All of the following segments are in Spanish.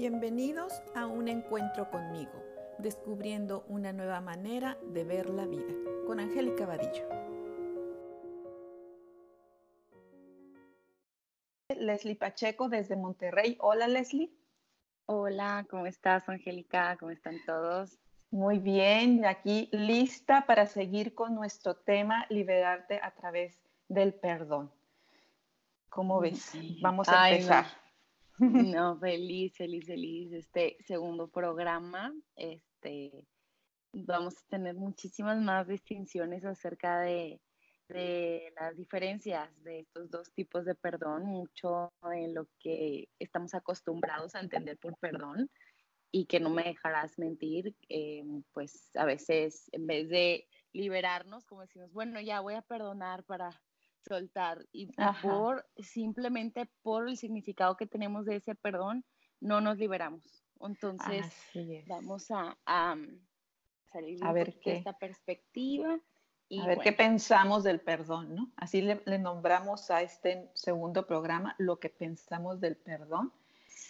Bienvenidos a un encuentro conmigo, descubriendo una nueva manera de ver la vida, con Angélica Vadillo. Leslie Pacheco desde Monterrey. Hola Leslie. Hola, ¿cómo estás Angélica? ¿Cómo están todos? Muy bien, aquí lista para seguir con nuestro tema, liberarte a través del perdón. ¿Cómo ves? Vamos a empezar. No, feliz, feliz, feliz. Este segundo programa, este, vamos a tener muchísimas más distinciones acerca de, de las diferencias de estos dos tipos de perdón, mucho en lo que estamos acostumbrados a entender por perdón y que no me dejarás mentir, eh, pues a veces en vez de liberarnos, como decimos, bueno, ya voy a perdonar para soltar y por simplemente por el significado que tenemos de ese perdón, no nos liberamos. Entonces, vamos a, a salir a ver de esta perspectiva. Y a ver qué pensamos del perdón, ¿no? Así le, nombramos a este segundo programa lo que pensamos del perdón.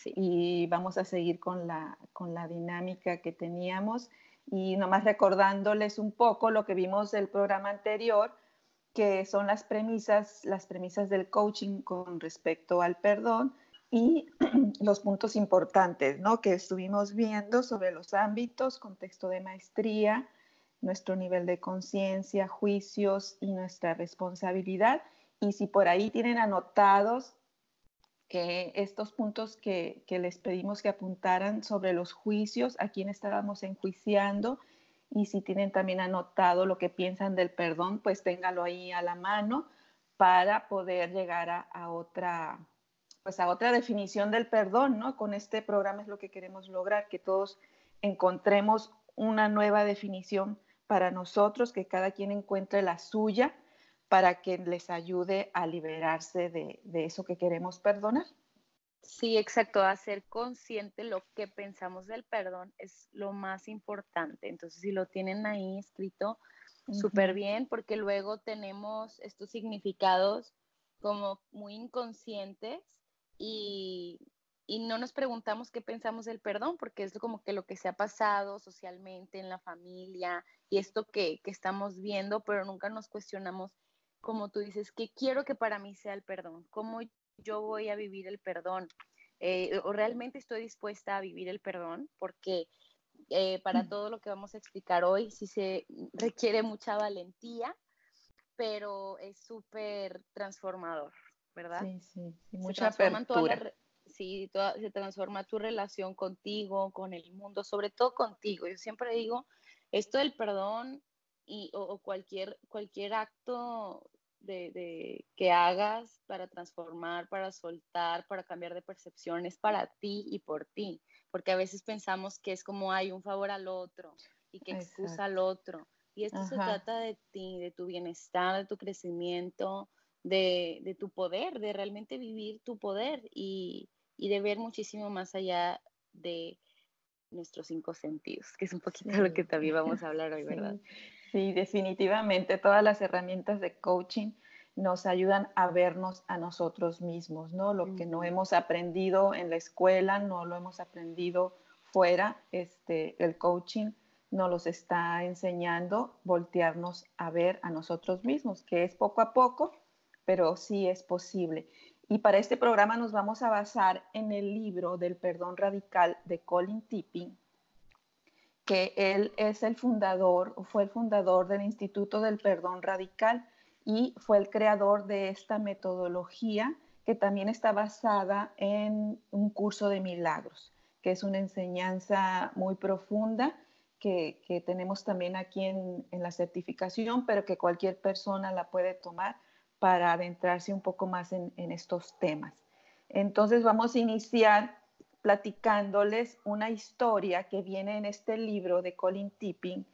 Y vamos a seguir con la, con la dinámica que teníamos. Y nomás recordándoles un poco lo que vimos del programa anterior, que son las premisas, las premisas del coaching con respecto al perdón y los puntos importantes, ¿no? Que estuvimos viendo sobre los ámbitos, contexto de maestría, nuestro nivel de conciencia, juicios y nuestra responsabilidad. Y si por ahí tienen anotados que estos puntos que, que les pedimos que apuntaran sobre los juicios, a quién estábamos enjuiciando y si tienen también anotado lo que piensan del perdón, pues téngalo ahí a la mano para poder llegar a, otra pues a otra definición del perdón, ¿no? Con este programa es lo que queremos lograr, que todos encontremos una nueva definición para nosotros, que cada quien encuentre la suya para que les ayude a liberarse de, de eso que queremos perdonar. Sí, exacto. Hacer consciente lo que pensamos del perdón es lo más importante. Entonces, si lo tienen ahí escrito, súper bien, porque luego tenemos estos significados como muy inconscientes y, no nos preguntamos qué pensamos del perdón, porque es como que lo que se ha pasado socialmente en la familia y esto que, que estamos viendo, pero nunca nos cuestionamos, como tú dices, qué quiero que para mí sea el perdón, cómo yo voy a vivir el perdón? Eh, ¿O realmente estoy dispuesta a vivir el perdón? Porque eh, para todo lo que vamos a explicar hoy sí se requiere mucha valentía, pero es súper transformador, ¿verdad? Sí, sí, mucha apertura. sí, se transforma tu relación contigo, con el mundo, sobre todo contigo. Yo siempre digo, esto del perdón y, o, cualquier, cualquier acto de, que hagas para transformar, para soltar, para cambiar de percepciones para ti y por ti, porque a veces pensamos que es como hay un favor al otro y que excusa al otro. Y esto se trata de ti, de tu bienestar, de tu crecimiento, de, de tu poder, de realmente vivir tu poder y, y, de ver muchísimo más allá de nuestros cinco sentidos, que es un poquito lo que también vamos a hablar hoy, ¿verdad? Sí, definitivamente todas las herramientas de coaching nos ayudan a vernos a nosotros mismos, ¿no? Lo que no hemos aprendido en la escuela, no lo hemos aprendido fuera, este, el coaching nos los está enseñando voltearnos a ver a nosotros mismos, que es poco a poco, pero sí es posible. Y para este programa nos vamos a basar en el libro del perdón radical de Colin Tipping, que él es el fundador, fue el fundador del Instituto del Perdón Radical y fue el creador de esta metodología que también está basada en un curso de milagros, que es una enseñanza muy profunda que, tenemos también aquí en, la certificación, pero que cualquier persona la puede tomar para adentrarse un poco más en, en estos temas. Entonces vamos a iniciar platicándoles una historia que viene en este libro de Colin Tipping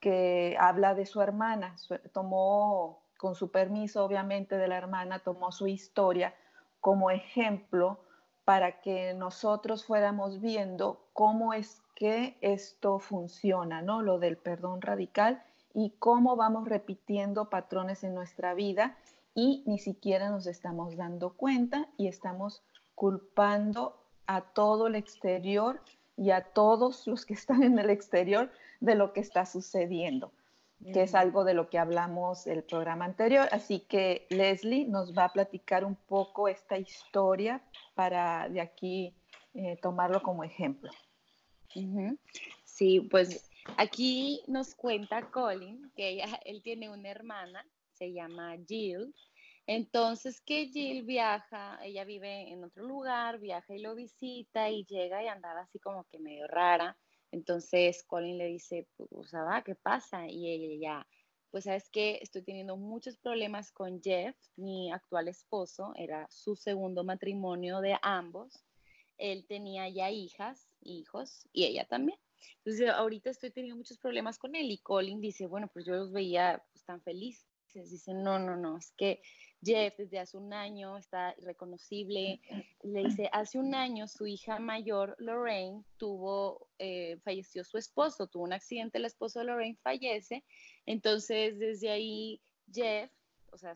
que habla de su hermana. tomó, con su permiso obviamente de la hermana, tomó su historia como ejemplo para que nosotros fuéramos viendo cómo es que esto funciona, ¿no? Lo del perdón radical y cómo vamos repitiendo patrones en nuestra vida y ni siquiera nos estamos dando cuenta y estamos culpando a todo el exterior y a todos los que están en el exterior de lo que está sucediendo, que es algo de lo que hablamos el programa anterior. Así que Leslie nos va a platicar un poco esta historia para de aquí eh, tomarlo como ejemplo. Sí, pues aquí nos cuenta Colin que ella, él tiene una hermana, se llama Jill, entonces que Jill viaja, ella vive en otro lugar, viaja y lo visita y llega y andaba así como que medio rara. Entonces Colin le dice, pues, va, ¿qué pasa? Y ella pues sabes que estoy teniendo muchos problemas con Jeff, mi actual esposo, era su segundo matrimonio de ambos. Él tenía ya hijas, hijos, y ella también. Entonces ahorita estoy teniendo muchos problemas con él y Colin dice, bueno, pues yo los veía pues, tan felices. Dice, no, no, no, es que Jeff desde hace un año está irreconocible. Le dice, hace un año su hija mayor, Lorraine, tuvo, eh, falleció su esposo, tuvo un accidente, el esposo de Lorraine fallece. Entonces, desde ahí, Jeff, o sea,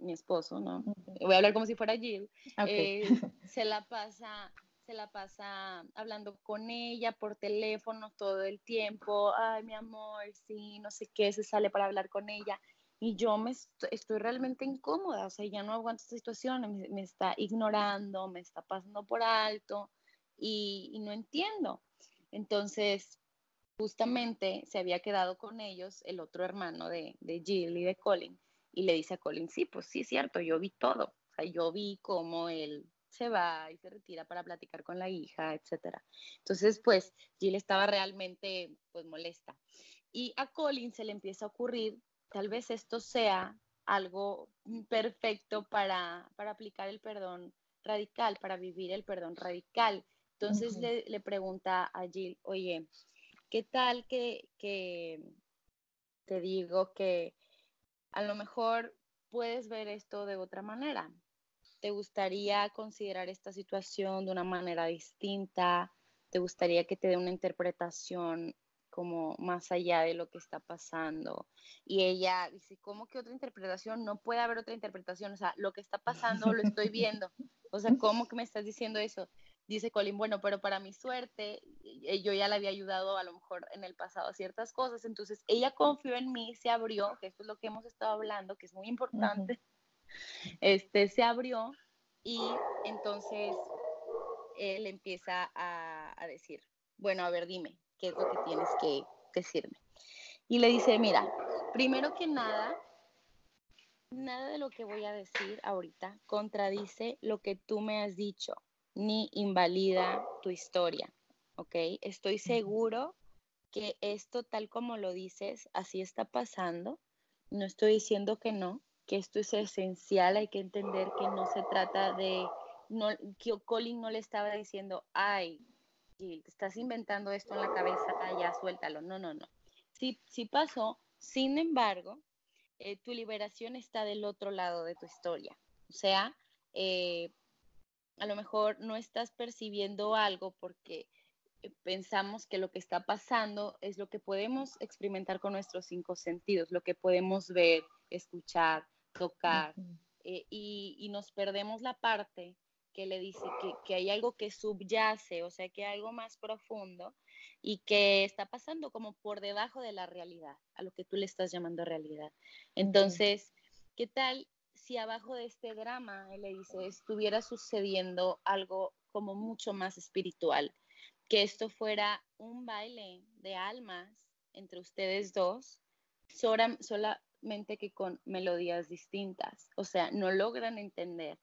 mi esposo, ¿no? Voy a hablar como si fuera Jill, eh, se la pasa se la pasa hablando con ella por teléfono todo el tiempo, ay, mi amor, sí, no sé qué, se sale para hablar con ella y yo me estoy, realmente incómoda, o sea, ya no aguanto esta situación, me, está ignorando, me está pasando por alto y, no entiendo. Entonces, justamente se había quedado con ellos el otro hermano de, de Jill y de Colin y le dice a Colin, sí, pues sí es cierto, yo vi todo, o sea, yo vi cómo él se va y se retira para platicar con la hija, etcétera. Entonces, pues Jill estaba realmente pues molesta. Y a Colin se le empieza a ocurrir tal vez esto sea algo perfecto para, aplicar el perdón radical, para vivir el perdón radical. Entonces le, pregunta a Jill, oye, ¿qué tal que, que te digo que a lo mejor puedes ver esto de otra manera? ¿Te gustaría considerar esta situación de una manera distinta? ¿Te gustaría que te dé una interpretación como más allá de lo que está pasando. Y ella dice, ¿cómo que otra interpretación? No puede haber otra interpretación, o sea, lo que está pasando lo estoy viendo. O sea, ¿cómo que me estás diciendo eso? Dice Colin, bueno, pero para mi suerte, eh, yo ya le había ayudado a lo mejor en el pasado a ciertas cosas, entonces ella confió en mí, se abrió, que esto es lo que hemos estado hablando, que es muy importante, este, se abrió y entonces él empieza a, a decir, bueno, a ver, dime, qué es lo que tienes que decirme. Y le dice, mira, primero que nada, nada de lo que voy a decir ahorita contradice lo que tú me has dicho, ni invalida tu historia, ¿ok? Estoy seguro que esto tal como lo dices, así está pasando. No estoy diciendo que no, que esto es esencial, hay que entender que no se trata de, no, que Colin no le estaba diciendo, ay, te estás inventando esto en la cabeza, ya suéltalo. No, no, no. Sí, sí pasó, sin embargo, eh, tu liberación está del otro lado de tu historia. O sea, eh, a lo mejor no estás percibiendo algo porque eh, pensamos que lo que está pasando es lo que podemos experimentar con nuestros cinco sentidos, lo que podemos ver, escuchar, tocar, y, y, nos perdemos la parte que le dice que, hay algo que subyace, o sea, que hay algo más profundo y que está pasando como por debajo de la realidad, a lo que tú le estás llamando realidad. Entonces, ¿qué tal si abajo de este drama, él le dice, estuviera sucediendo algo como mucho más espiritual? Que esto fuera un baile de almas entre ustedes dos, solamente que con melodías distintas. O sea, no logran entender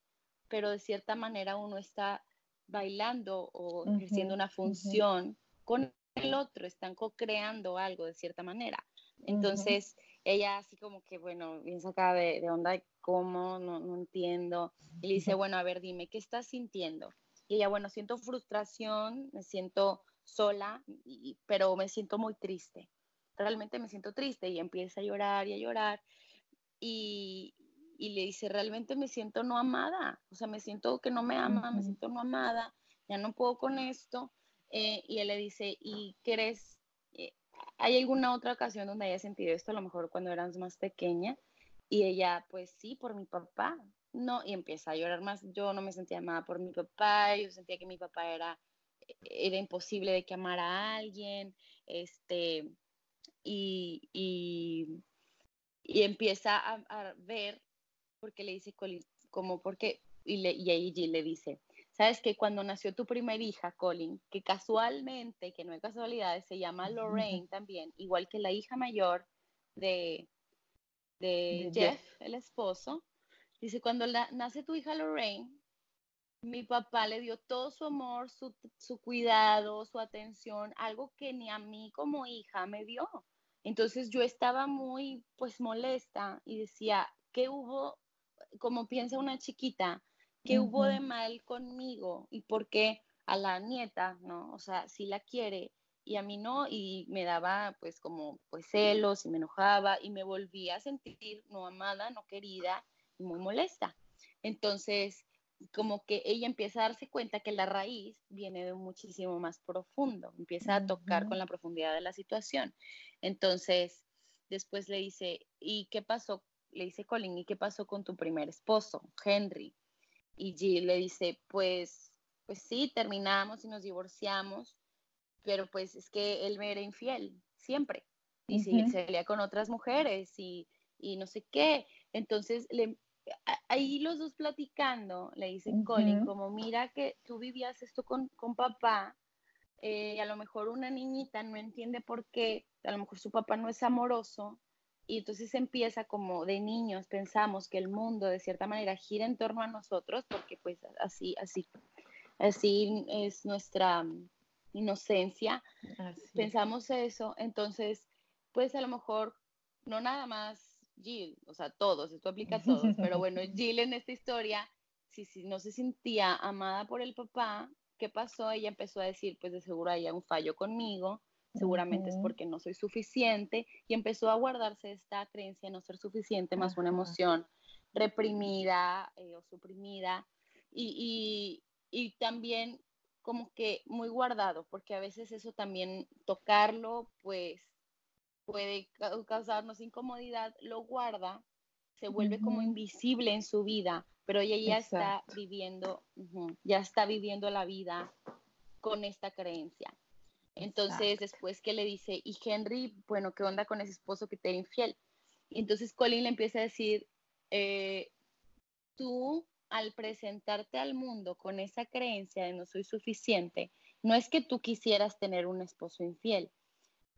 pero de cierta manera uno está bailando o ejerciendo una función con el otro, están co-creando algo de cierta manera. Entonces, ella así como que, bueno, bien sacada de, de onda, ¿cómo? No, no entiendo. Y le dice, bueno, a ver, dime, ¿qué estás sintiendo? Y ella, bueno, siento frustración, me siento sola, pero me siento muy triste. Realmente me siento triste y empieza a llorar y a llorar. Y, y le dice, realmente me siento no amada, o sea, me siento que no me ama, me siento no amada, ya no puedo con esto. Eh, y él le dice, ¿y crees, eh, hay alguna otra ocasión donde haya sentido esto, a lo mejor cuando eras más pequeña? Y ella, pues sí, por mi papá, no, y empieza a llorar más. Yo no me sentía amada por mi papá, yo sentía que mi papá era, era imposible de que amara a alguien, este, y, y, empieza a, ver, porque le dice, como porque, y, le, y ahí le dice, sabes que cuando nació tu primera hija, Colin, que casualmente, que no hay casualidades, se llama Lorraine también, igual que la hija mayor de, de, Jeff, el esposo, dice, cuando nace tu hija Lorraine, mi papá le dio todo su amor, su, su, cuidado, su atención, algo que ni a mí como hija me dio. Entonces yo estaba muy pues molesta y decía, ¿qué hubo? Como piensa una chiquita, ¿qué hubo de mal conmigo? ¿Y por qué a la nieta, no? O sea, si la quiere y a mí no, y me daba pues como pues celos y me enojaba y me volvía a sentir no amada, no querida y muy molesta. Entonces, como que ella empieza a darse cuenta que la raíz viene de muchísimo más profundo, empieza a tocar con la profundidad de la situación. Entonces, después le dice, ¿y qué pasó? Le dice Colin, ¿y qué pasó con tu primer esposo, Henry? Y Jill le dice, pues, pues sí, terminamos y nos divorciamos, pero pues es que él me era infiel, siempre. Y se salía con otras mujeres y, y no sé qué. Entonces le, ahí los dos platicando, le dicen Colin, como mira que tú vivías esto con, con papá, eh, y a lo mejor una niñita no entiende por qué, a lo mejor su papá no es amoroso, y entonces empieza como de niños pensamos que el mundo de cierta manera gira en torno a nosotros, porque pues así, así, así es nuestra inocencia, pensamos eso, entonces pues a lo mejor no nada más Jill, o sea, todos, esto aplica a todos, pero bueno, Jill en esta historia, si, si no se sentía amada por el papá, ¿qué pasó? Ella empezó a decir, pues de seguro hay un fallo conmigo, seguramente es porque no soy suficiente, y empezó a guardarse esta creencia de no ser suficiente, más una emoción reprimida eh, o suprimida, y, y, y también como que muy guardado, porque a veces eso también tocarlo, pues puede causarnos incomodidad, lo guarda, se vuelve como invisible en su vida, pero ella ya está viviendo, ya está viviendo la vida con esta creencia. Entonces, después que le dice, y Henry, bueno, ¿qué onda con ese esposo que te era infiel? Y entonces Colin le empieza a decir, eh, tú al presentarte al mundo con esa creencia de no soy suficiente, no es que tú quisieras tener un esposo infiel,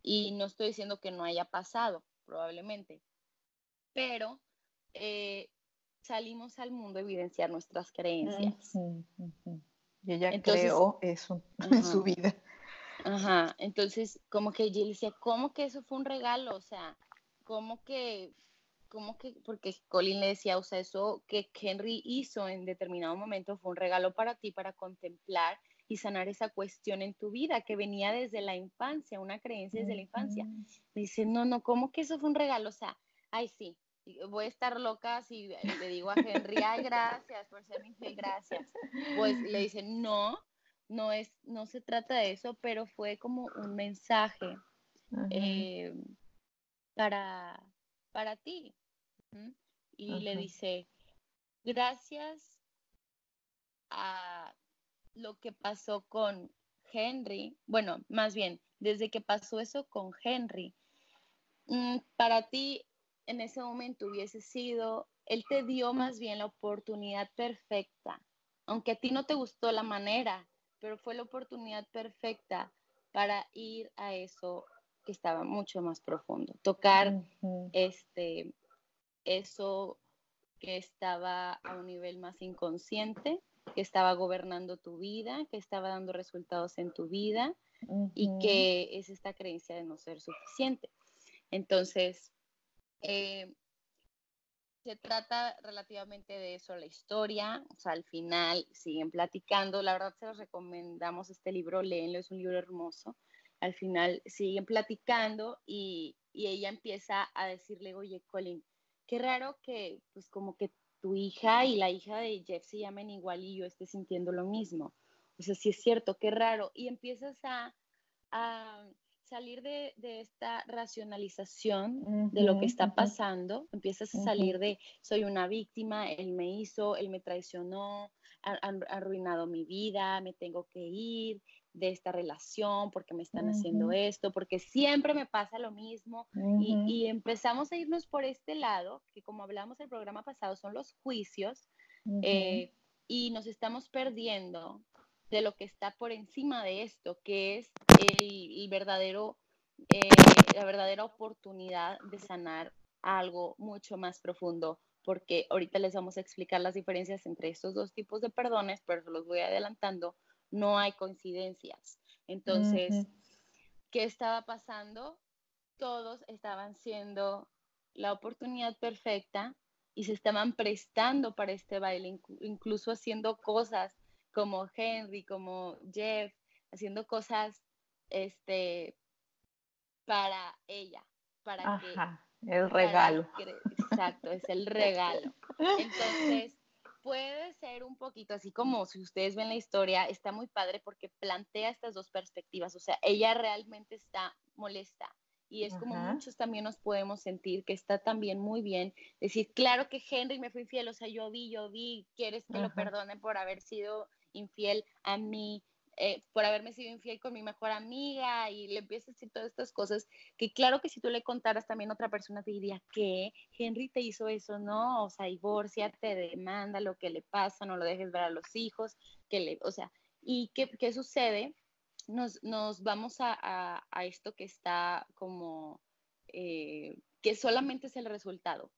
y no estoy diciendo que no haya pasado, probablemente, pero eh, salimos al mundo a evidenciar nuestras creencias. Y ella creó eso en su vida. Ajá, entonces como que ella decía, ¿cómo que eso fue un regalo? O sea, ¿cómo que, cómo que, porque Colin le decía, o sea, eso que Henry hizo en determinado momento fue un regalo para ti, para contemplar y sanar esa cuestión en tu vida que venía desde la infancia, una creencia desde la infancia. Me dice, no, no, ¿cómo que eso fue un regalo? O sea, ay, sí, voy a estar loca si le digo a Henry, ay, gracias por ser mi fe, gracias. Pues le dice, no, no, es, no se trata de eso, pero fue como un mensaje eh, para, para ti. Y le dice, gracias a lo que pasó con Henry, bueno, más bien, desde que pasó eso con Henry, mm, para ti en ese momento hubiese sido, él te dio más bien la oportunidad perfecta, aunque a ti no te gustó la manera, pero fue la oportunidad perfecta para ir a eso que estaba mucho más profundo, tocar este eso que estaba a un nivel más inconsciente que estaba gobernando tu vida, que estaba dando resultados en tu vida y que es esta creencia de no ser suficiente. Entonces, eh, se trata relativamente de eso la historia, o sea, al final siguen platicando, la verdad se los recomendamos este libro, léenlo, es un libro hermoso, al final siguen platicando y, y ella empieza a decirle, oye, Colin, qué raro que pues como que tu hija y la hija de Jeff se llamen igual y yo esté sintiendo lo mismo. O sea, sí es cierto, qué raro. Y empiezas a, salir de, esta racionalización de lo que está pasando, empiezas a salir de soy una víctima, él me hizo, él me traicionó, ha, arruinado mi vida, me tengo que ir de esta relación porque me están haciendo esto, porque siempre me pasa lo mismo y, empezamos a irnos por este lado, que como hablamos el programa pasado, son los juicios eh, y nos estamos perdiendo de lo que está por encima de esto, que es el, verdadero, eh, la verdadera oportunidad de sanar algo mucho más profundo, porque ahorita les vamos a explicar las diferencias entre estos dos tipos de perdones, pero los voy adelantando, no hay coincidencias. Entonces, ¿qué estaba pasando? Todos estaban siendo la oportunidad perfecta y se estaban prestando para este baile, incluso haciendo cosas como Henry, como Jeff, haciendo cosas este, para ella, para Ajá, el regalo. exacto, es el regalo. Entonces, puede ser un poquito así como si ustedes ven la historia, está muy padre porque plantea estas dos perspectivas, o sea, ella realmente está molesta y es como muchos también nos podemos sentir que está también muy bien decir, claro que Henry me fue infiel, o sea, yo vi, yo vi, quieres que lo perdone por haber sido infiel a mí, eh, por haberme sido infiel con mi mejor amiga y le empiezas a decir todas estas cosas, que claro que si tú le contaras también a otra persona te diría que Henry te hizo eso, no, o sea, divorcia, te demanda lo que le pasa, no lo dejes ver a los hijos, que le, o sea, ¿y qué, qué sucede? Nos, nos vamos a, a, esto que está como, eh, que solamente es el resultado,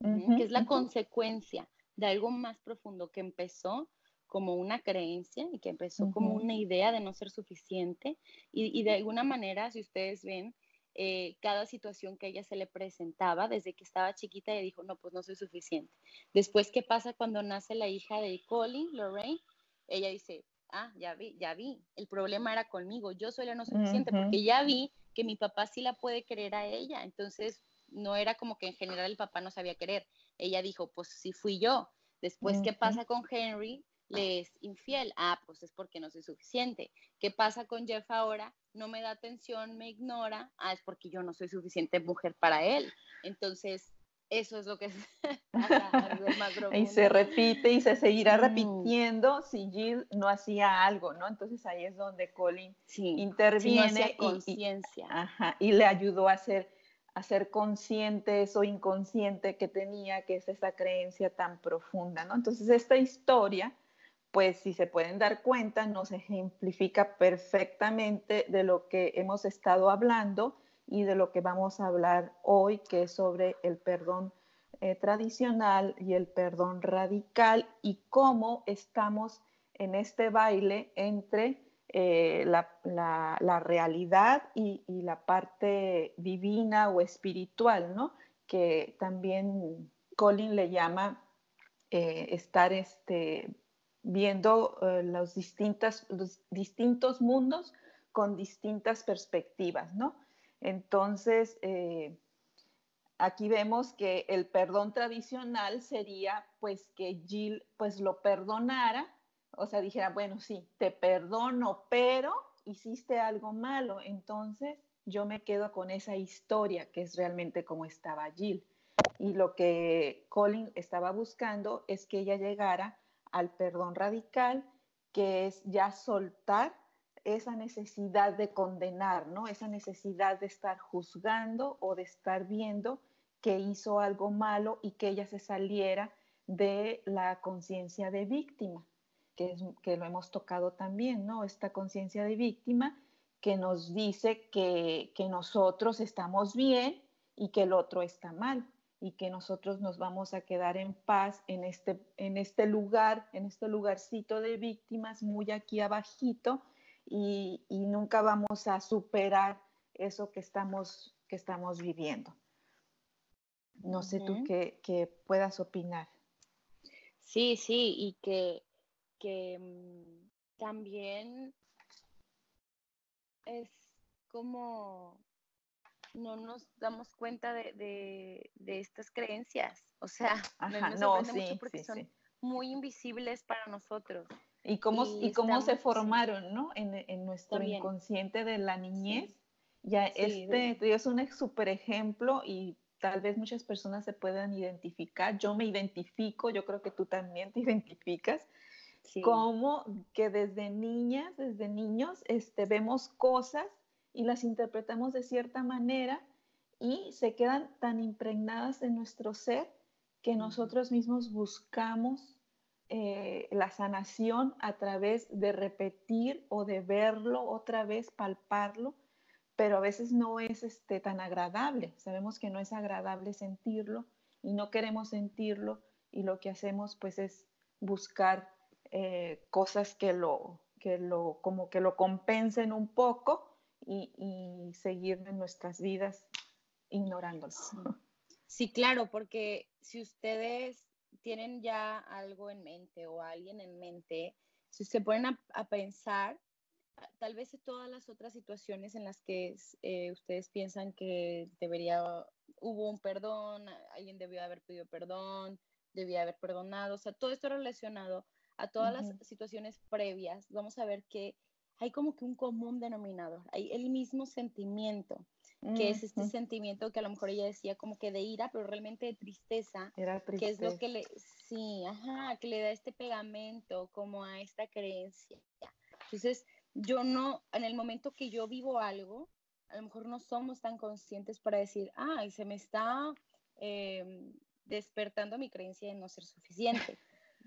que es la consecuencia de algo más profundo que empezó como una creencia y que empezó como una idea de no ser suficiente y, de alguna manera, si ustedes ven, eh, cada situación que ella se le presentaba desde que estaba chiquita, ella dijo, no, pues no soy suficiente. Después, ¿qué pasa cuando nace la hija de Colin, Lorraine? Ella dice, ah, ya vi, ya vi, el problema era conmigo, yo soy la no suficiente, porque ya vi que mi papá sí la puede querer a ella, entonces no era como que en general el papá no sabía querer. Ella dijo, pues sí fui yo. Después, ¿qué pasa con Henry? Le es infiel. Ah, pues es porque no soy suficiente. ¿Qué pasa con Jeff ahora? No me da atención, me ignora. Ah, es porque yo no soy suficiente mujer para él. Entonces, eso es lo que es Y se repite y se seguirá repitiendo si Jill no hacía algo, ¿no? Entonces ahí es donde Colin interviene y, le ayudó a ser, a ser consciente eso inconsciente que tenía, que es esa creencia tan profunda, ¿no? Entonces esta historia pues si se pueden dar cuenta, nos ejemplifica perfectamente de lo que hemos estado hablando y de lo que vamos a hablar hoy, que es sobre el perdón eh, tradicional y el perdón radical y cómo estamos en este baile entre eh, la, realidad y, la parte divina o espiritual, ¿no? Que también Colin le llama eh, estar este, viendo eh, los, distintas, los distintos mundos con distintas perspectivas, ¿no? Entonces, eh, aquí vemos que el perdón tradicional sería pues que Jill pues lo perdonara, o sea, dijera, bueno, sí, te perdono, pero hiciste algo malo, entonces yo me quedo con esa historia que es realmente como estaba Jill. Y lo que Colin estaba buscando es que ella llegara al perdón radical, que es ya soltar esa necesidad de condenar, ¿no? Esa necesidad de estar juzgando o de estar viendo que hizo algo malo y que ella se saliera de la conciencia de víctima, que, es, que lo hemos tocado también, ¿no? Esta conciencia de víctima que nos dice que, que nosotros estamos bien y que el otro está mal y que nosotros nos vamos a quedar en paz en este, en este lugar, en este lugarcito de víctimas muy aquí abajito y, nunca vamos a superar eso que estamos, que estamos viviendo. No sé tú qué, puedas opinar. Sí, sí, y que, que mm, también es como no nos damos cuenta de, estas creencias. O sea, no, mucho porque son muy invisibles para nosotros. Y cómo, y, cómo se formaron, ¿no? En, nuestro inconsciente de la niñez, Ya este es un súper ejemplo y tal vez muchas personas se puedan identificar. Yo me identifico, yo creo que tú también te identificas. Como que desde niñas, desde niños, este, vemos cosas y las interpretamos de cierta manera y se quedan tan impregnadas en nuestro ser que nosotros mismos buscamos eh, la sanación a través de repetir o de verlo otra vez, palparlo, pero a veces no es este, tan agradable. Sabemos que no es agradable sentirlo y no queremos sentirlo y lo que hacemos pues es buscar eh, cosas que lo, que lo, como que lo compensen un poco y, seguir en nuestras vidas ignorándolo. Sí. claro, porque si ustedes tienen ya algo en mente o alguien en mente, si se ponen a, pensar, tal vez todas las otras situaciones en las que eh, ustedes piensan que debería, hubo un perdón, alguien debió haber pedido perdón, debía haber perdonado, o sea, todo esto relacionado a todas las situaciones previas, vamos a ver que hay como que un común denominador, hay el mismo sentimiento, que es este sentimiento que a lo mejor ella decía como que de ira, pero realmente de tristeza, que es lo que le, sí, ajá, que le da este pegamento como a esta creencia. Entonces, yo no, en el momento que yo vivo algo, a lo mejor no somos tan conscientes para decir, ay, se me está em, despertando mi creencia de no ser suficiente.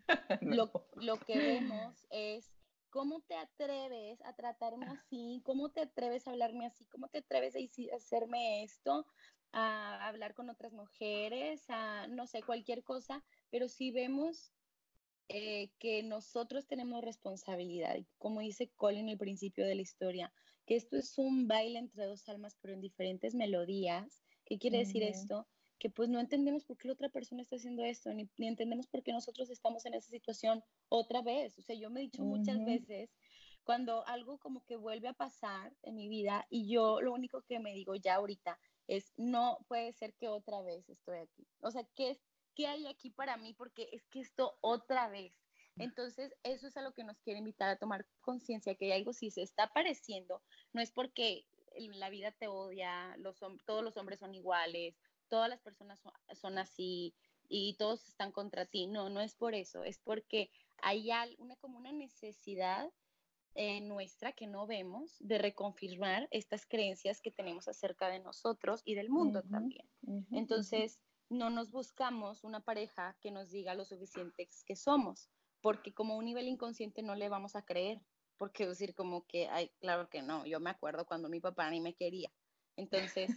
lo, lo que vemos es ¿Cómo te atreves a tratarme así? ¿Cómo te atreves a hablarme así? ¿Cómo te atreves a hacerme esto? A hablar con otras mujeres, a no sé, cualquier cosa. Pero si vemos eh, que nosotros tenemos responsabilidad, como dice Colin al principio de la historia, que esto es un baile entre dos almas, pero en diferentes melodías. ¿Qué quiere decir esto? Que pues no entendemos por qué la otra persona está haciendo esto, ni, entendemos por qué nosotros estamos en esa situación otra vez. O sea, yo me he dicho muchas veces, cuando algo como que vuelve a pasar en mi vida y yo lo único que me digo ya ahorita es, no puede ser que otra vez estoy aquí. O sea, ¿qué, qué hay aquí para mí? Porque es que esto otra vez. Entonces, eso es a lo que nos quiere invitar a tomar conciencia, que hay algo si se está apareciendo, no es porque la vida te odia, los, todos los hombres son iguales, todas las personas son, así y todos están contra ti. No, no es por eso, es porque hay una, como una necesidad eh, nuestra que no vemos de reconfirmar estas creencias que tenemos acerca de nosotros y del mundo también. Entonces, no nos buscamos una pareja que nos diga lo suficientes que somos, porque como un nivel inconsciente no le vamos a creer, porque decir como que, ay, claro que no, yo me acuerdo cuando mi papá ni me quería. Entonces,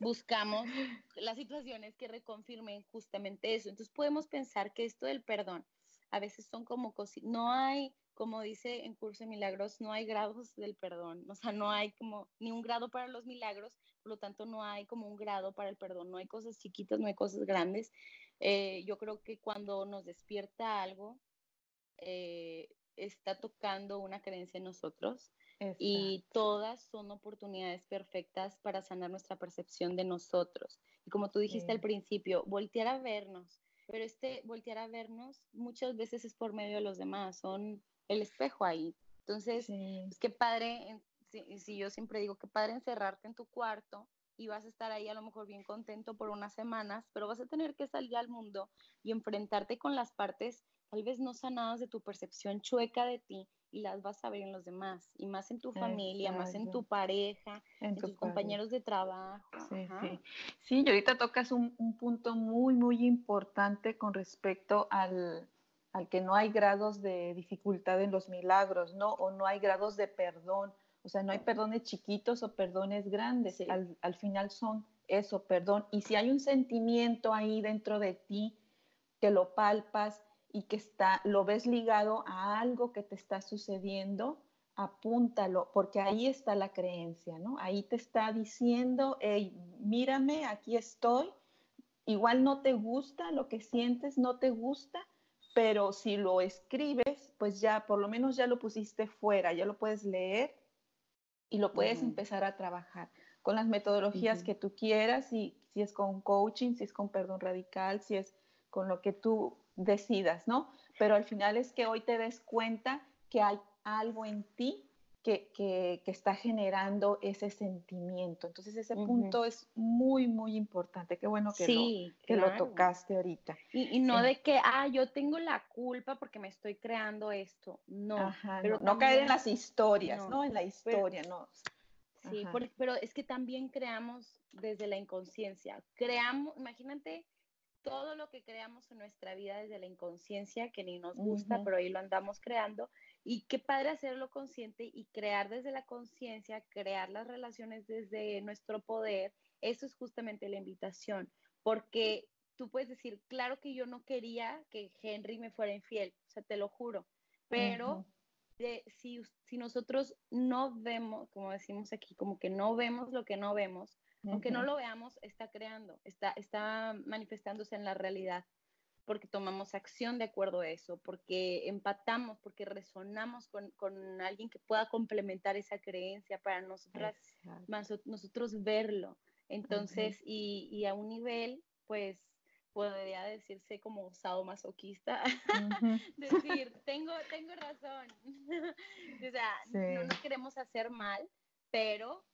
buscamos las situaciones que reconfirmen justamente eso. Entonces, podemos pensar que esto del perdón a veces son como cosas, no hay, como dice en Curso de Milagros, no hay grados del perdón, o sea, no hay como ni un grado para los milagros, por lo tanto, no hay como un grado para el perdón, no hay cosas chiquitas, no hay cosas grandes. Eh, yo creo que cuando nos despierta algo, eh, está tocando una creencia en nosotros y todas son oportunidades perfectas para sanar nuestra percepción de nosotros. Y como tú dijiste al principio, voltear a vernos, pero este voltear a vernos muchas veces es por medio de los demás, son el espejo ahí. Entonces, es pues, que padre, si, si yo siempre digo que padre encerrarte en tu cuarto y vas a estar ahí a lo mejor bien contento por unas semanas, pero vas a tener que salir al mundo y enfrentarte con las partes tal vez no sanadas de tu percepción chueca de ti y las vas a ver en los demás, y más en tu familia, más en tu pareja, en, tus compañeros de trabajo. Sí, sí. sí, y ahorita tocas un, punto muy, muy importante con respecto al, que no hay grados de dificultad en los milagros, ¿no? O no hay grados de perdón. O sea, no hay perdones chiquitos o perdones grandes. Al, al final son eso, perdón. Y si hay un sentimiento ahí dentro de ti que lo palpas, y que está, lo ves ligado a algo que te está sucediendo, apúntalo, porque ahí está la creencia, ¿no? Ahí te está diciendo, hey, mírame, aquí estoy. Igual no te gusta lo que sientes, no te gusta, pero si lo escribes, pues ya por lo menos ya lo pusiste fuera, ya lo puedes leer y lo puedes empezar a trabajar con las metodologías que tú quieras, y si es con coaching, si es con perdón radical, si es con lo que tú decidas, ¿no? Pero al final es que hoy te des cuenta que hay algo en ti que, que, está generando ese sentimiento. Entonces ese punto es muy, muy importante. Qué bueno que, lo, que lo tocaste ahorita. Y, no de que, ah, yo tengo la culpa porque me estoy creando esto. No. pero no, caer en las historias, ¿no? En la historia, no. Sí, pero es que también creamos desde la inconsciencia. Creamos, imagínate todo lo que creamos en nuestra vida desde la inconsciencia, que ni nos gusta, pero ahí lo andamos creando. Y qué padre hacerlo consciente y crear desde la conciencia, crear las relaciones desde nuestro poder. Eso es justamente la invitación, porque tú puedes decir, claro que yo no quería que Henry me fuera infiel, o sea, te lo juro, pero si, si nosotros no vemos, como decimos aquí, como que no vemos lo que no vemos, aunque no lo veamos, está creando, está, está manifestándose en la realidad, porque tomamos acción de acuerdo a eso, porque empatamos, porque resonamos con, con alguien que pueda complementar esa creencia para nosotras, nosotros verlo. Entonces, y, y a un nivel, pues podría decirse como sadomasoquista, decir, tengo, tengo razón. o sea, no nos queremos hacer mal, pero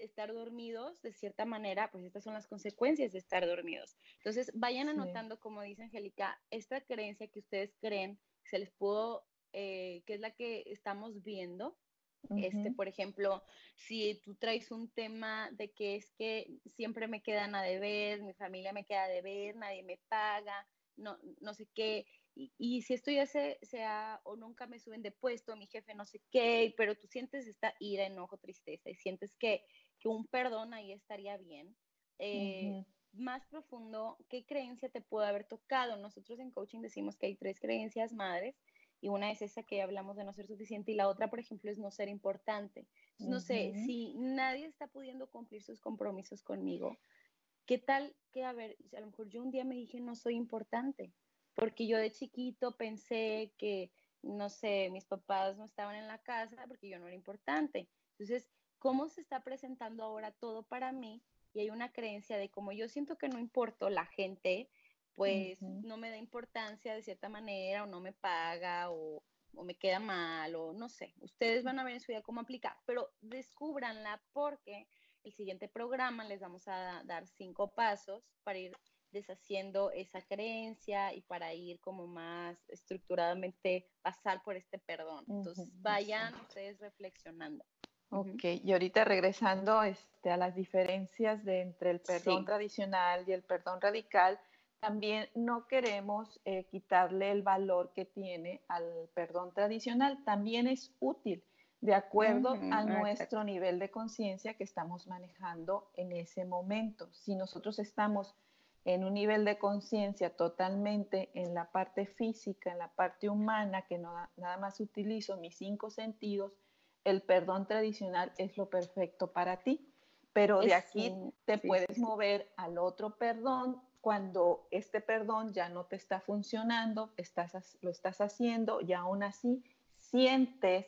estar dormidos, de cierta manera, pues estas son las consecuencias de estar dormidos. Entonces, vayan anotando, como dice Angélica, esta creencia que ustedes creen, se les pudo, eh, que es la que estamos viendo, este, por ejemplo, si tú traes un tema de que es que siempre me quedan a deber, mi familia me queda a deber, nadie me paga, no, no sé qué, y, si esto ya se, sea o nunca me suben de puesto, mi jefe no sé qué, pero tú sientes esta ira, enojo, tristeza y sientes que, que un perdón ahí estaría bien. Eh, más profundo, ¿qué creencia te puede haber tocado? Nosotros en coaching decimos que hay tres creencias madres y una es esa que hablamos de no ser suficiente y la otra, por ejemplo, es no ser importante. no sé, si nadie está pudiendo cumplir sus compromisos conmigo, ¿qué tal que, a ver, a lo mejor yo un día me dije no soy importante, porque yo de chiquito pensé que, no sé, mis papás no estaban en la casa porque yo no era importante. Entonces, ¿cómo se está presentando ahora todo para mí? Y hay una creencia de como yo siento que no importo, la gente pues no me da importancia de cierta manera o no me paga o, me queda mal o no sé. Ustedes van a ver en su vida cómo aplicar, pero descúbranla porque el siguiente programa les vamos a dar cinco pasos para ir deshaciendo esa creencia y para ir como más estructuradamente pasar por este perdón. Entonces vayan ustedes reflexionando. Ok, y ahorita regresando este, a las diferencias de entre el perdón tradicional y el perdón radical, también no queremos eh, quitarle el valor que tiene al perdón tradicional. También es útil de acuerdo a nuestro nivel de conciencia que estamos manejando en ese momento. Si nosotros estamos en un nivel de conciencia totalmente en la parte física, en la parte humana, que no, nada más utilizo mis cinco sentidos, el perdón tradicional es lo perfecto para ti. Pero de aquí te puedes mover al otro perdón cuando este perdón ya no te está funcionando, estás, lo estás haciendo y aún así sientes,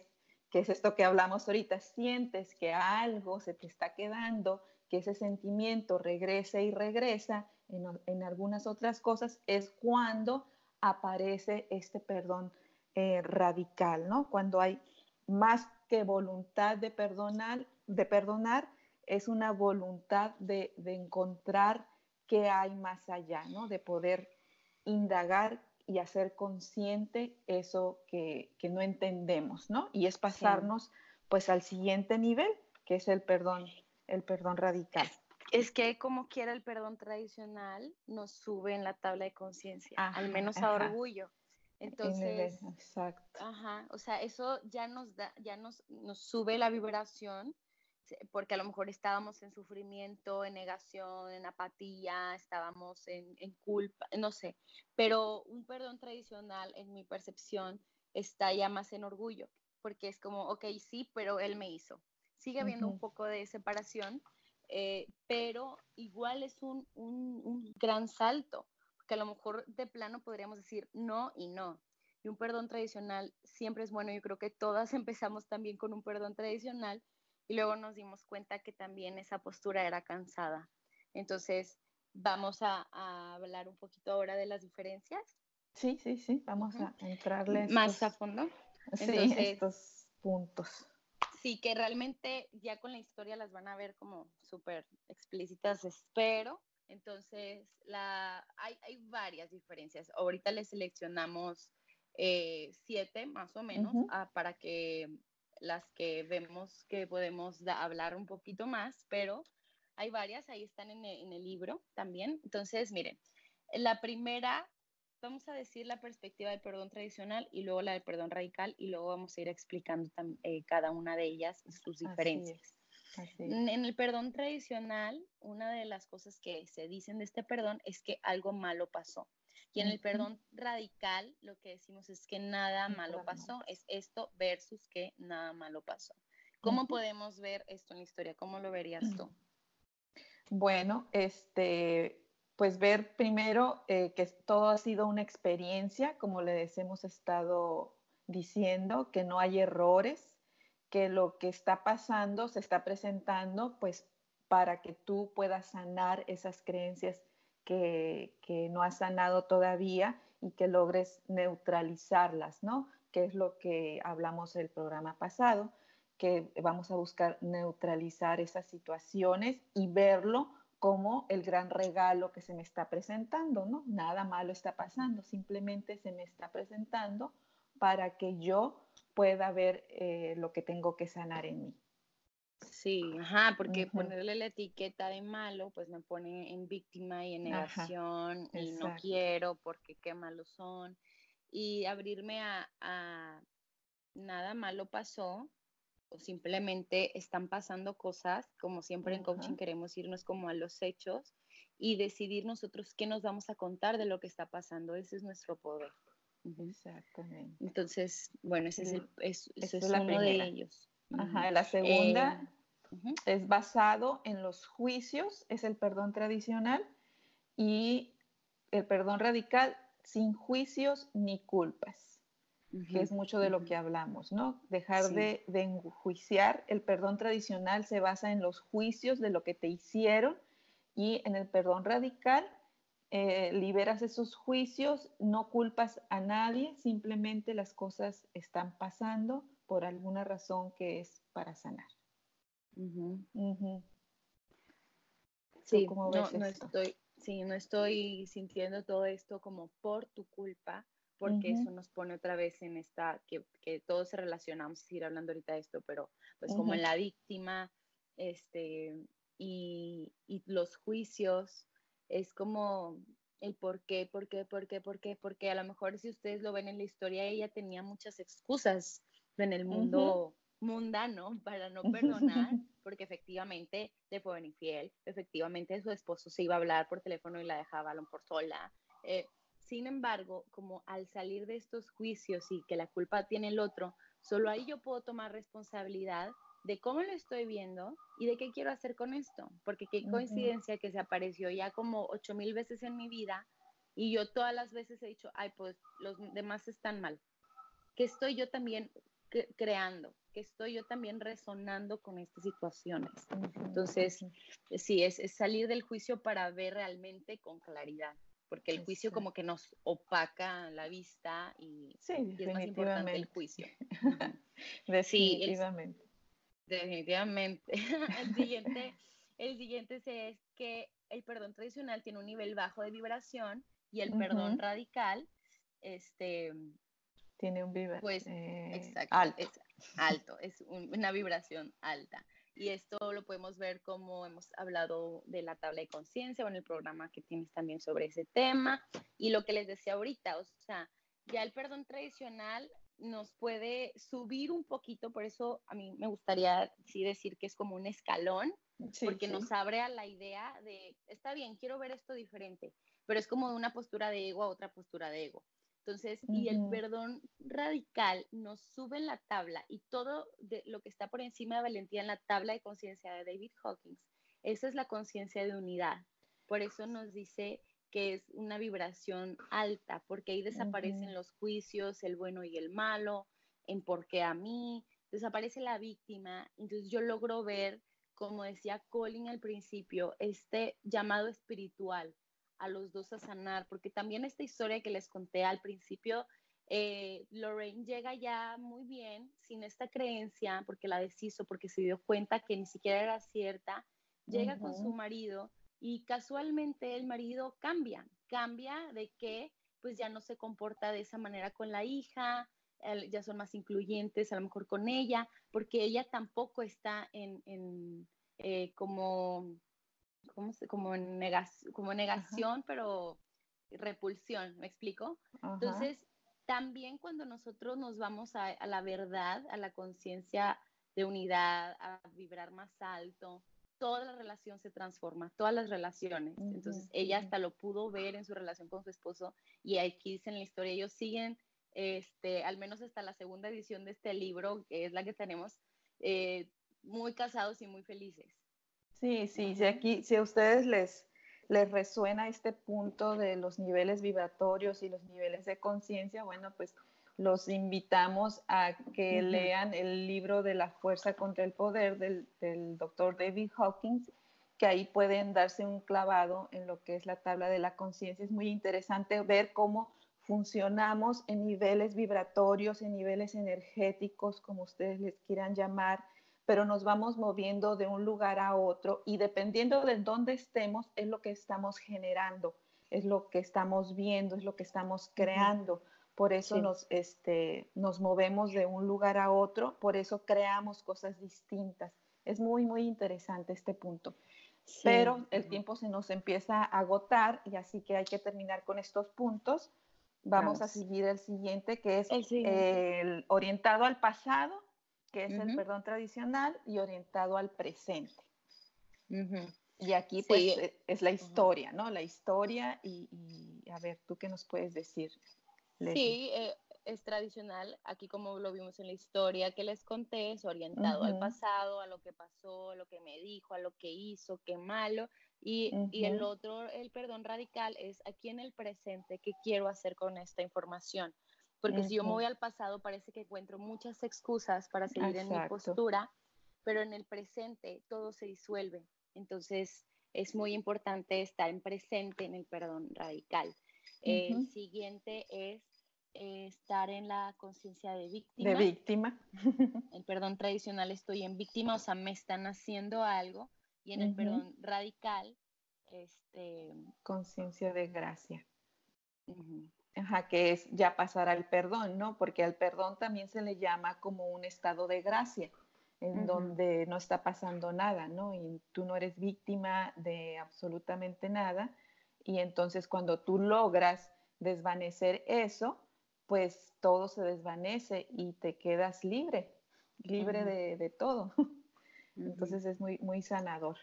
que es esto que hablamos ahorita, sientes que algo se te está quedando, que ese sentimiento regresa y regresa en, algunas otras cosas, es cuando aparece este perdón eh, radical, ¿no? Cuando hay más que voluntad de perdonar, de perdonar es una voluntad de, de encontrar qué hay más allá, ¿no? De poder indagar y hacer consciente eso que, no entendemos, ¿no? Y es pasarnos pues al siguiente nivel, que es el perdón, el perdón radical. Es que como quiera el perdón tradicional nos sube en la tabla de conciencia, al menos a orgullo. Entonces, exacto. Ajá, o sea, eso ya nos da, ya nos, nos sube la vibración porque a lo mejor estábamos en sufrimiento, en negación, en apatía, estábamos en, culpa, no sé, pero un perdón tradicional, en mi percepción, está ya más en orgullo, porque es como, ok, sí, pero él me hizo. Sigue habiendo un poco de separación, eh, pero igual es un, un gran salto, porque a lo mejor de plano podríamos decir no y no. Y un perdón tradicional siempre es bueno. Yo creo que todas empezamos también con un perdón tradicional, y luego nos dimos cuenta que también esa postura era cansada. Entonces, vamos a, hablar un poquito ahora de las diferencias. Sí, sí, sí, vamos a entrarle más a fondo. Sí, estos puntos. Sí, que realmente ya con la historia las van a ver como súper explícitas, espero. Entonces, la, hay, hay varias diferencias. Ahorita le seleccionamos eh, siete más o menos ah, para que las que vemos que podemos hablar un poquito más, pero hay varias, ahí están en el, en el libro también. Entonces, miren, la primera vamos a decir la perspectiva del perdón tradicional y luego la del perdón radical y luego vamos a ir explicando eh, cada una de ellas y sus diferencias. En el perdón tradicional, una de las cosas que se dicen de este perdón es que algo malo pasó. Y en el perdón radical, lo que decimos es que nada malo pasó, es esto versus que nada malo pasó. ¿Cómo podemos ver esto en la historia? ¿Cómo lo verías tú? Bueno, este, pues ver primero eh, que todo ha sido una experiencia, como les hemos estado diciendo, que no hay errores, que lo que está pasando se está presentando pues para que tú puedas sanar esas creencias que, que no has sanado todavía y que logres neutralizarlas, ¿no? Que es lo que hablamos el programa pasado, que vamos a buscar neutralizar esas situaciones y verlo como el gran regalo que se me está presentando, ¿no? Nada malo está pasando, simplemente se me está presentando para que yo pueda ver eh, lo que tengo que sanar en mí. Sí, ajá, porque ponerle la etiqueta de malo, pues me pone en víctima y en negación y no quiero porque qué malos son. Y abrirme a, a nada malo pasó, o simplemente están pasando cosas, como siempre en coaching queremos irnos como a los hechos y decidir nosotros qué nos vamos a contar de lo que está pasando. Ese es nuestro poder. Exactamente. Entonces, bueno, ese es, el, es, uno de ellos. Ajá, la segunda eh, es basado en los juicios, es el perdón tradicional y el perdón radical sin juicios ni culpas que es mucho de lo que hablamos, ¿no? Dejar de, enjuiciar. El perdón tradicional se basa en los juicios de lo que te hicieron y en el perdón radical eh, liberas esos juicios, no culpas a nadie, simplemente las cosas están pasando por alguna razón que es para sanar. Sí, no, no estoy, sí, no estoy sintiendo todo esto como por tu culpa, porque eso nos pone otra vez en esta, que, que todos se relacionamos, seguir hablando ahorita de esto, pero pues como en la víctima, este, y, y, los juicios, es como el por qué, por qué, por qué, por qué, porque a lo mejor si ustedes lo ven en la historia, ella tenía muchas excusas en el mundo mundano para no perdonar, porque efectivamente le fue infiel, efectivamente su esposo se iba a hablar por teléfono y la dejaba a lo mejor sola. Eh, sin embargo, como al salir de estos juicios y que la culpa tiene el otro, solo ahí yo puedo tomar responsabilidad de cómo lo estoy viendo y de qué quiero hacer con esto. Porque qué coincidencia que se apareció ya como ocho mil veces en mi vida y yo todas las veces he dicho, ay, pues los demás están mal. Que estoy yo también creando, que estoy yo también resonando con estas situaciones. Entonces, sí, es salir del juicio para ver realmente con claridad porque el juicio como que nos opaca la vista y, es más importante el juicio. definitivamente. Definitivamente. el siguiente, el siguiente es que el perdón tradicional tiene un nivel bajo de vibración y el perdón radical este tiene un vibración pues, eh, alto. Es alto, es una vibración alta. Y esto lo podemos ver como hemos hablado de la tabla de conciencia o en el programa que tienes también sobre ese tema. Y lo que les decía ahorita, o sea, ya el perdón tradicional nos puede subir un poquito, por eso a mí me gustaría sí decir que es como un escalón, porque nos abre a la idea de, está bien, quiero ver esto diferente, pero es como de una postura de ego a otra postura de ego. Entonces, y el perdón radical nos sube en la tabla y todo de lo que está por encima de valentía en la tabla de conciencia de David Hawkins, esa es la conciencia de unidad. Por eso nos dice que es una vibración alta, porque ahí desaparecen los juicios, el bueno y el malo, en por qué a mí, desaparece la víctima. Entonces yo logro ver, como decía Colin al principio, este llamado espiritual a los dos a sanar, porque también esta historia que les conté al principio eh, Lorraine llega ya muy bien, sin esta creencia, porque la deshizo, porque se dio cuenta que ni siquiera era cierta, llega con su marido y casualmente el marido cambia, cambia de que pues ya no se comporta de esa manera con la hija, ya son más incluyentes a lo mejor con ella, porque ella tampoco está en, eh, como, como, en negación, pero repulsión, ¿me explico? Entonces, también cuando nosotros nos vamos a, a la verdad, a la conciencia de unidad, a vibrar más alto, toda la relación se transforma, todas las relaciones. Entonces, ella hasta lo pudo ver en su relación con su esposo y aquí dice en la historia, ellos siguen, este, al menos hasta la segunda edición de este libro, que es la que tenemos, eh, muy casados y muy felices. Sí, sí, si aquí, si a ustedes les, les resuena este punto de los niveles vibratorios y los niveles de conciencia, bueno, pues los invitamos a que lean el libro de la fuerza contra el poder del, doctor David Hawkins, que ahí pueden darse un clavado en lo que es la tabla de la conciencia. Es muy interesante ver cómo funcionamos en niveles vibratorios, en niveles energéticos, como ustedes les quieran llamar, pero nos vamos moviendo de un lugar a otro y dependiendo de dónde estemos, es lo que estamos generando, es lo que estamos viendo, es lo que estamos creando. Por eso nos, este, nos movemos de un lugar a otro, por eso creamos cosas distintas. Es muy, muy interesante este punto. Pero el tiempo se nos empieza a agotar y así que hay que terminar con estos puntos. Vamos a seguir el siguiente, que es el, orientado al pasado, que es el perdón tradicional, y orientado al presente. Y aquí pues e, es la historia, ¿no? La historia y, y, a ver, ¿tú qué nos puedes decir? Sí, eh, es tradicional, aquí como lo vimos en la historia que les conté, es orientado al pasado, a lo que pasó, a lo que me dijo, a lo que hizo, qué malo. Y, y, el otro, el perdón radical, es aquí en el presente, ¿qué quiero hacer con esta información? Porque si yo me voy al pasado, parece que encuentro muchas excusas para seguir en mi postura, pero en el presente todo se disuelve. Entonces, es muy importante estar en presente en el perdón radical. El siguiente es estar en la conciencia de víctima. De víctima. el perdón tradicional estoy en víctima, o sea, me están haciendo algo. Y en el perdón radical, este... Conciencia de gracia. Ajá, que es ya pasar al perdón, ¿no? Porque al perdón también se le llama como un estado de gracia, en donde no está pasando nada, ¿no? Y tú no eres víctima de absolutamente nada. Y entonces cuando tú logras desvanecer eso, pues todo se desvanece y te quedas libre, libre de, todo. Entonces es muy, muy sanador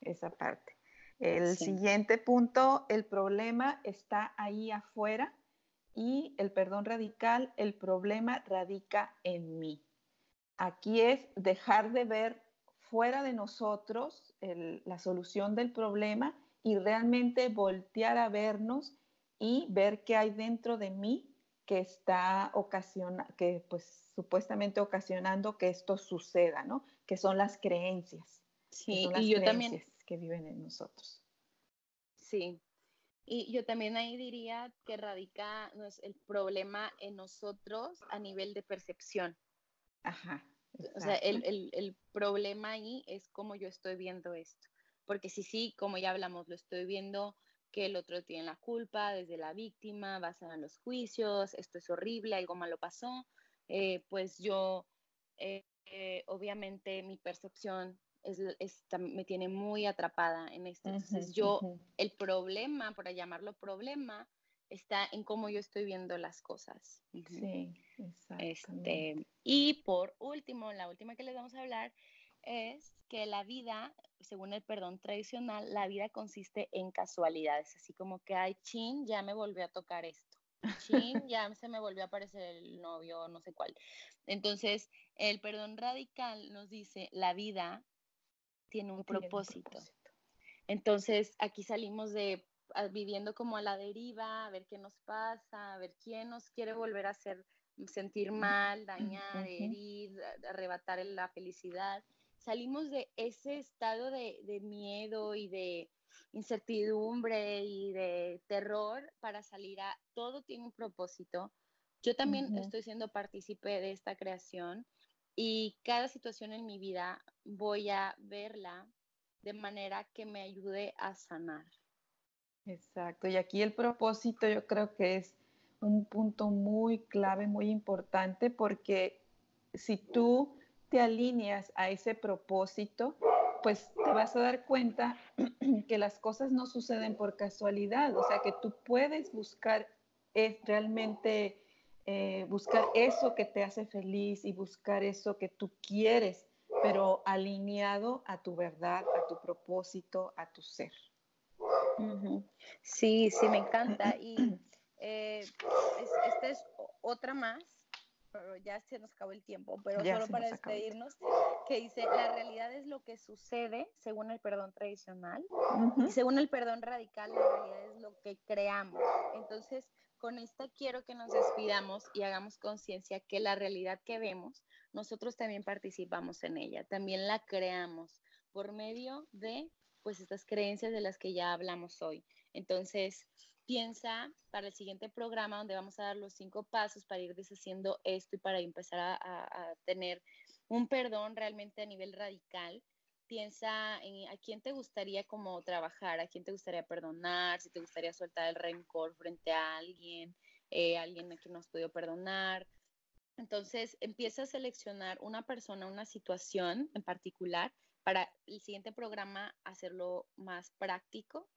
esa parte. El siguiente punto, el problema está ahí afuera y el perdón radical, el problema radica en mí. Aquí es dejar de ver fuera de nosotros la solución del problema y realmente voltear a vernos y ver qué hay dentro de mí que está ocasionando, que pues supuestamente ocasionando que esto suceda, ¿no? Que son las creencias. Sí, y yo también que viven en nosotros. Sí. Y yo también ahí diría que radica el problema en nosotros a nivel de percepción. Ajá. O sea, el, el, el problema ahí es cómo yo estoy viendo esto. Porque si sí, como ya hablamos, lo estoy viendo que el otro tiene la culpa desde la víctima, basan en los juicios, esto es horrible, algo malo pasó, eh, pues yo, eh, eh, obviamente mi percepción es, me tiene muy atrapada en esto. Entonces yo, el problema, por llamarlo problema, está en cómo yo estoy viendo las cosas. Sí, exacto. Este, y por último, la última que les vamos a hablar es que la vida, según el perdón tradicional, la vida consiste en casualidades, así como que, ay, chin, ya me volvió a tocar esto. Chin, ya se me volvió a aparecer el novio, no sé cuál. Entonces, el perdón radical nos dice, la vida tiene un, propósito. Entonces, aquí salimos de viviendo como a la deriva, a ver qué nos pasa, a ver quién nos quiere volver a hacer sentir mal, dañar, herir, arrebatar la felicidad salimos de ese estado de, miedo y de incertidumbre y de terror para salir a todo tiene un propósito, Yo también estoy siendo partícipe de esta creación y cada situación en mi vida voy a verla de manera que me ayude a sanar. Exacto, y aquí el propósito yo creo que es un punto muy clave, muy importante, porque si tú te alineas a ese propósito, pues te vas a dar cuenta que las cosas no suceden por casualidad, o sea que tú puedes buscar es realmente eh, buscar eso que te hace feliz y buscar eso que tú quieres, pero alineado a tu verdad, a tu propósito, a tu ser. Sí, sí, me encanta. Y eh, esta es otra más, pero ya se nos acabó el tiempo, pero solo para despedirnos, que dice, la realidad es lo que sucede según el perdón tradicional y según el perdón radical, la realidad es lo que creamos. Entonces, con esta quiero que nos despidamos y hagamos conciencia que la realidad que vemos, nosotros también participamos en ella, también la creamos por medio de pues estas creencias de las que ya hablamos hoy. Entonces, piensa para el siguiente programa donde vamos a dar los cinco pasos para ir deshaciendo esto y para empezar a, tener un perdón realmente a nivel radical piensa en a quién te gustaría como trabajar, a quién te gustaría perdonar, si te gustaría soltar el rencor frente a alguien, eh, alguien a quien no has podido perdonar. Entonces empieza a seleccionar una persona, una situación en particular para el siguiente programa hacerlo más práctico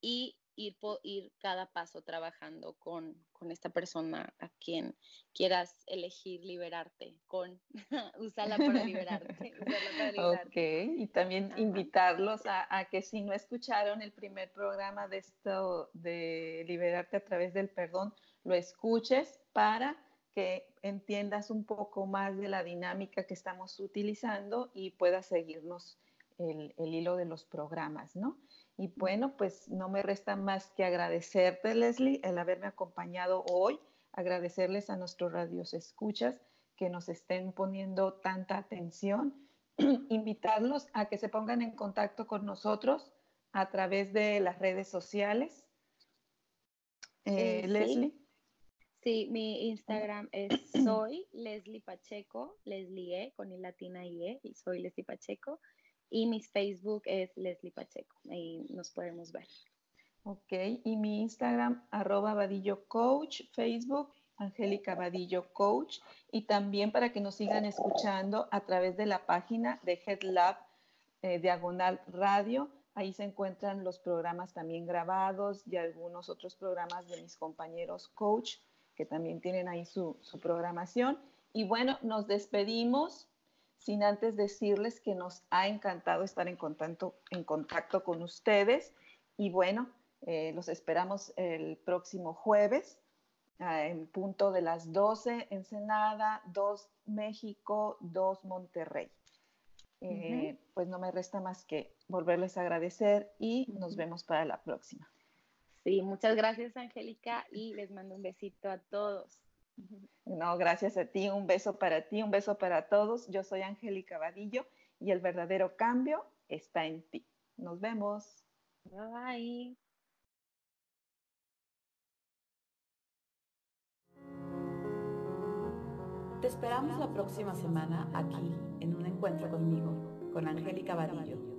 y ir, ir cada paso trabajando con, esta persona a quien quieras elegir liberarte, con, úsala para liberarte. Ok, y también invitarlos a, a, que si no escucharon el primer programa de esto de liberarte a través del perdón, lo escuches para que entiendas un poco más de la dinámica que estamos utilizando y puedas seguirnos el, hilo de los programas, ¿no? Y bueno, pues no me resta más que agradecerte, Leslie, el haberme acompañado hoy, agradecerles a nuestros radios escuchas que nos estén poniendo tanta atención, invitarlos a que se pongan en contacto con nosotros a través de las redes sociales. Eh, Leslie. Sí, mi Instagram es soy Leslie Pacheco, Leslie E con i latina y E, y soy Leslie Pacheco. Y mi Facebook es Leslie Pacheco. Ahí nos podemos ver. Ok, y mi Instagram, arroba Vadillo Coach, Facebook, Angélica Vadillo Coach, y también para que nos sigan escuchando a través de la página de HeadLab eh, Diagonal Radio. Ahí se encuentran los programas también grabados y algunos otros programas de mis compañeros coach que también tienen ahí su, su programación. Y bueno, nos despedimos sin antes decirles que nos ha encantado estar en contacto, en contacto con ustedes y bueno, eh, los esperamos el próximo jueves ah, en punto de las 12 Ensenada, 2 México, 2 Monterrey. Eh, pues no me resta más que volverles a agradecer y nos vemos para la próxima. Sí, muchas gracias Angélica y les mando un besito a todos. No, gracias a ti, un beso para ti, un beso para todos. Yo soy Angélica Vadillo y el verdadero cambio está en ti. Nos vemos. Bye. Te esperamos la próxima semana aquí en un encuentro conmigo, con Angélica Vadillo.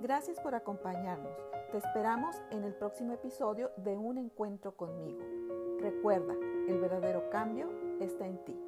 Gracias por acompañarnos. Te esperamos en el próximo episodio de Un Encuentro conmigo. Recuerda, el verdadero cambio está en ti.